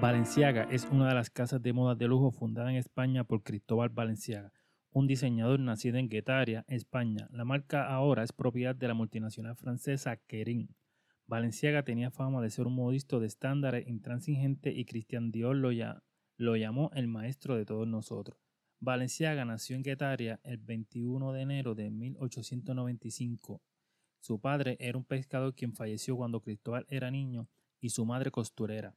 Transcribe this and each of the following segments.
Balenciaga es una de las casas de moda de lujo fundada en España por Cristóbal Balenciaga, un diseñador nacido en Guetaria, España. La marca ahora es propiedad de la multinacional francesa Kering. Balenciaga tenía fama de ser un modisto de estándares intransigente y Christian Dior lo, lo llamó el maestro de todos nosotros. Balenciaga nació en Guetaria el 21 de enero de 1895. Su padre era un pescador quien falleció cuando Cristóbal era niño y su madre costurera.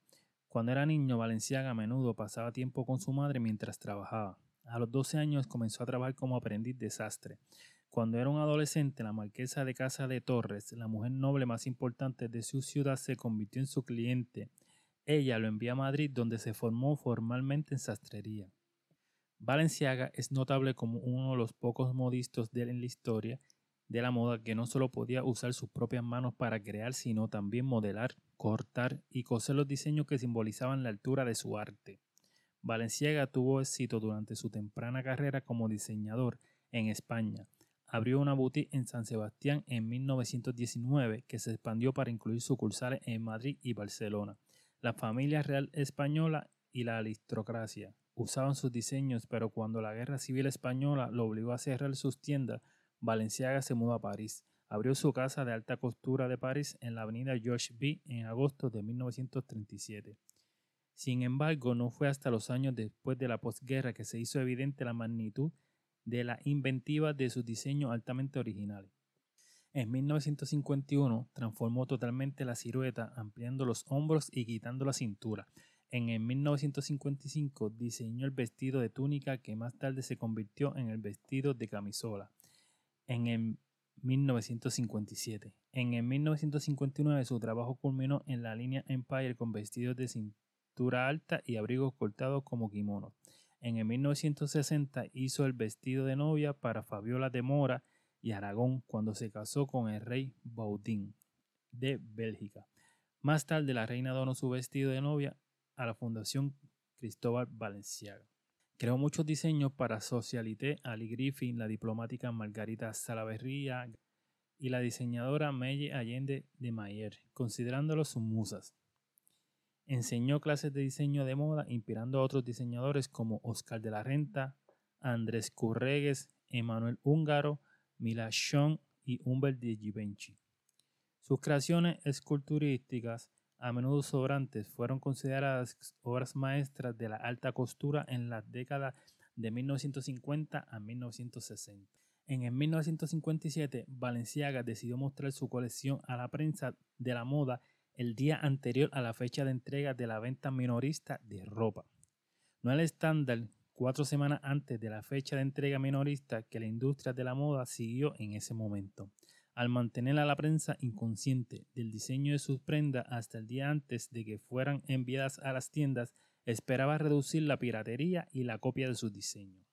Cuando era niño, Valenciaga a menudo pasaba tiempo con su madre mientras trabajaba. A los 12 años comenzó a trabajar como aprendiz de sastre. Cuando era un adolescente, la marquesa de Casa de Torres, la mujer noble más importante de su ciudad, se convirtió en su cliente. Ella lo envió a Madrid, donde se formó formalmente en sastrería. Valenciaga es notable como uno de los pocos modistas de la historia de la moda que no solo podía usar sus propias manos para crear, sino también modelar, cortar y coser los diseños que simbolizaban la altura de su arte. Valenciaga tuvo éxito durante su temprana carrera como diseñador en España. Abrió una boutique en San Sebastián en 1919 que se expandió para incluir sucursales en Madrid y Barcelona. La familia real española y la aristocracia usaban sus diseños, pero cuando la Guerra Civil Española lo obligó a cerrar sus tiendas, Valenciaga se mudó a París. Abrió su casa de alta costura de París en la avenida George B en agosto de 1937. Sin embargo, no fue hasta los años después de la posguerra que se hizo evidente la magnitud de la inventiva de sus diseños altamente originales. En 1951 transformó totalmente la silueta, ampliando los hombros y quitando la cintura. En 1955 diseñó el vestido de túnica que más tarde se convirtió en el vestido de camisola en el 1957. En el 1959 su trabajo culminó en la línea Empire con vestidos de cintura alta y abrigos cortados como kimono. En el 1960 hizo el vestido de novia para Fabiola de Mora y Aragón cuando se casó con el rey Baudin de Bélgica. Más tarde la reina donó su vestido de novia a la Fundación Cristóbal Valenciaga. Creó muchos diseños para Socialité, Ali Griffin, la diplomática Margarita Salaverría y la diseñadora Melle Allende de Mayer, considerándolos sus musas. Enseñó clases de diseño de moda inspirando a otros diseñadores como Oscar de la Renta, Andrés Curregues, Emanuel Húngaro, Mila Schoen y Humbert de Givenchy. Sus creaciones esculturísticas a menudo sobrantes, fueron consideradas obras maestras de la alta costura en las décadas de 1950 a 1960. En el 1957, Balenciaga decidió mostrar su colección a la prensa de la moda el día anterior a la fecha de entrega de la venta minorista de ropa. No el estándar cuatro semanas antes de la fecha de entrega minorista que la industria de la moda siguió en ese momento al mantener a la prensa inconsciente del diseño de sus prendas hasta el día antes de que fueran enviadas a las tiendas, esperaba reducir la piratería y la copia de sus diseños.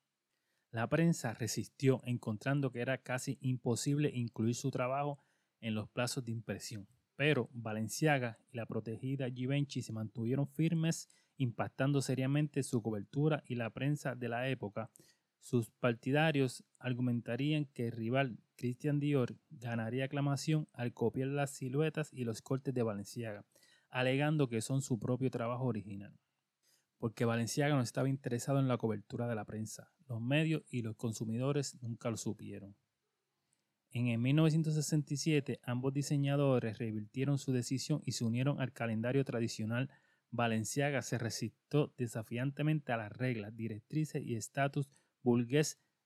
La prensa resistió, encontrando que era casi imposible incluir su trabajo en los plazos de impresión. Pero Valenciaga y la protegida Givenchy se mantuvieron firmes, impactando seriamente su cobertura y la prensa de la época, sus partidarios argumentarían que el rival Christian Dior ganaría aclamación al copiar las siluetas y los cortes de Valenciaga, alegando que son su propio trabajo original. Porque Valenciaga no estaba interesado en la cobertura de la prensa, los medios y los consumidores nunca lo supieron. En el 1967, ambos diseñadores revirtieron su decisión y se unieron al calendario tradicional. Valenciaga se resistió desafiantemente a las reglas, directrices y estatus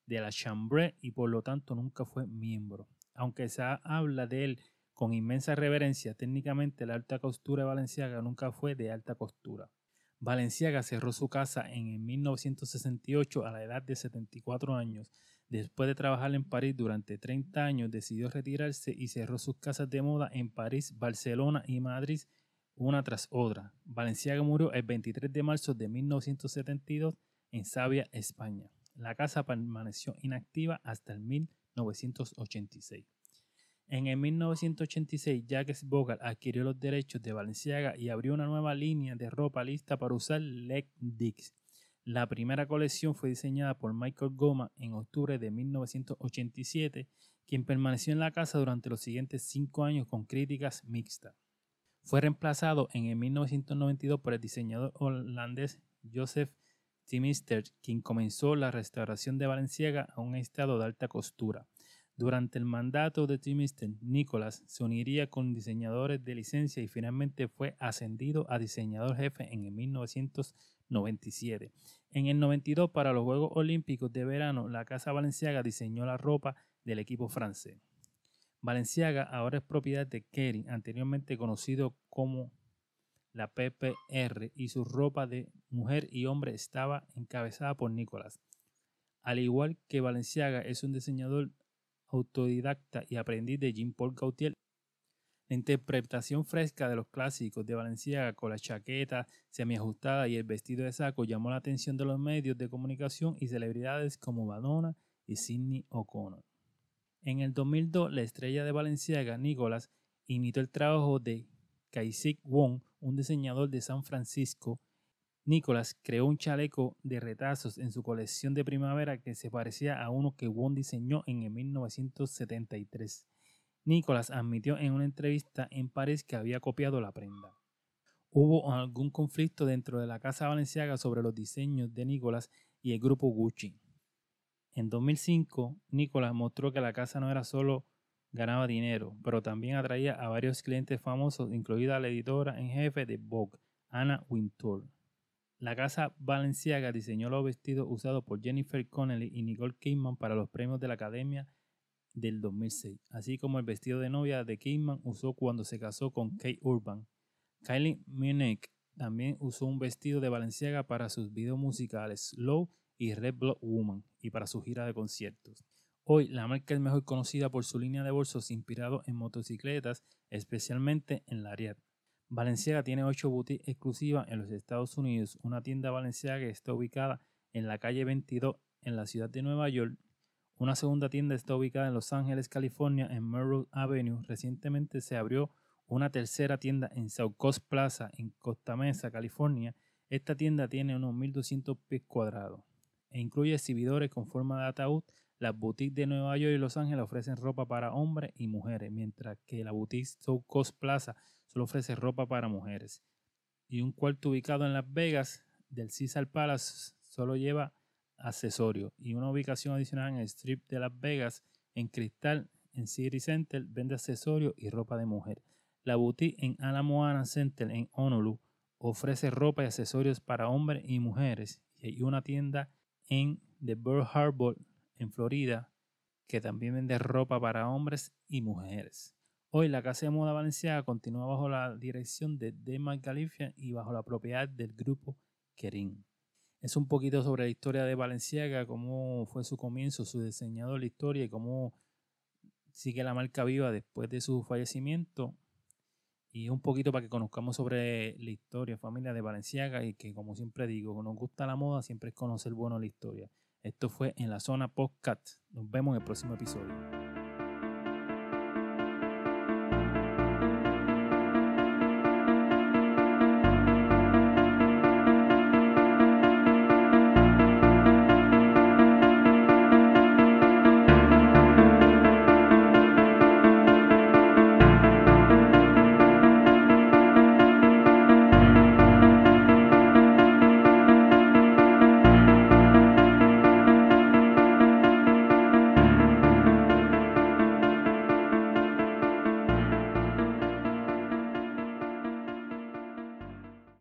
de la Chambre y por lo tanto nunca fue miembro. Aunque se habla de él con inmensa reverencia, técnicamente la alta costura de Valenciaga nunca fue de alta costura. Valenciaga cerró su casa en 1968 a la edad de 74 años. Después de trabajar en París durante 30 años, decidió retirarse y cerró sus casas de moda en París, Barcelona y Madrid una tras otra. Valenciaga murió el 23 de marzo de 1972 en Sabia, España. La casa permaneció inactiva hasta el 1986. En el 1986, Jacques Bogal adquirió los derechos de Valenciaga y abrió una nueva línea de ropa lista para usar Leg Dix. La primera colección fue diseñada por Michael Goma en octubre de 1987, quien permaneció en la casa durante los siguientes cinco años con críticas mixtas. Fue reemplazado en 1992 por el diseñador holandés Joseph Timister, quien comenzó la restauración de Valenciaga a un estado de alta costura. Durante el mandato de Timister, Nicolás se uniría con diseñadores de licencia y finalmente fue ascendido a diseñador jefe en 1997. En el 92, para los Juegos Olímpicos de Verano, la Casa Valenciaga diseñó la ropa del equipo francés. Valenciaga ahora es propiedad de Kering, anteriormente conocido como la PPR, y su ropa de mujer y hombre estaba encabezada por Nicolás. Al igual que Valenciaga es un diseñador autodidacta y aprendiz de Jean-Paul Gaultier, la interpretación fresca de los clásicos de Valenciaga con la chaqueta semiajustada y el vestido de saco llamó la atención de los medios de comunicación y celebridades como Madonna y Sidney O'Connor. En el 2002, la estrella de Valenciaga, Nicolás, imitó el trabajo de Kaisik Wong, un diseñador de San Francisco. Nicolás creó un chaleco de retazos en su colección de primavera que se parecía a uno que Wong diseñó en 1973. Nicolás admitió en una entrevista en París que había copiado la prenda. Hubo algún conflicto dentro de la Casa Valenciaga sobre los diseños de Nicolás y el grupo Gucci. En 2005, Nicolás mostró que la casa no era solo ganaba dinero, pero también atraía a varios clientes famosos, incluida la editora en jefe de Vogue, Anna Wintour. La casa Valenciaga diseñó los vestidos usados por Jennifer Connelly y Nicole Kidman para los premios de la Academia del 2006, así como el vestido de novia de Kidman usó cuando se casó con Kate Urban. Kylie Minogue también usó un vestido de Valenciaga para sus videos musicales Slow y Red Blood Woman y para su gira de conciertos. Hoy la marca es mejor conocida por su línea de bolsos inspirado en motocicletas, especialmente en la Ariat. Valenciaga tiene 8 boutiques exclusivas en los Estados Unidos. Una tienda Valenciaga está ubicada en la calle 22 en la ciudad de Nueva York. Una segunda tienda está ubicada en Los Ángeles, California, en Merrill Avenue. Recientemente se abrió una tercera tienda en South Coast Plaza, en Costa Mesa, California. Esta tienda tiene unos 1.200 pies cuadrados e incluye exhibidores con forma de ataúd. Las boutiques de Nueva York y Los Ángeles ofrecen ropa para hombres y mujeres, mientras que la boutique South Coast Plaza solo ofrece ropa para mujeres. Y un cuarto ubicado en Las Vegas del Caesar Palace solo lleva accesorios. Y una ubicación adicional en el Strip de Las Vegas, en Cristal, en City Center, vende accesorios y ropa de mujer. La boutique en Alamoana Center en Honolulu ofrece ropa y accesorios para hombres y mujeres. Y hay una tienda en The Bird Harbor, en Florida, que también vende ropa para hombres y mujeres. Hoy la Casa de Moda Valenciaga continúa bajo la dirección de Dema Galicia y bajo la propiedad del grupo Kerin. Es un poquito sobre la historia de Valenciaga, cómo fue su comienzo, su diseñador, la historia y cómo sigue la marca viva después de su fallecimiento y un poquito para que conozcamos sobre la historia, familia de Valenciaga y que como siempre digo, nos gusta la moda, siempre es conocer bueno la historia. Esto fue en la zona podcast. Nos vemos en el próximo episodio.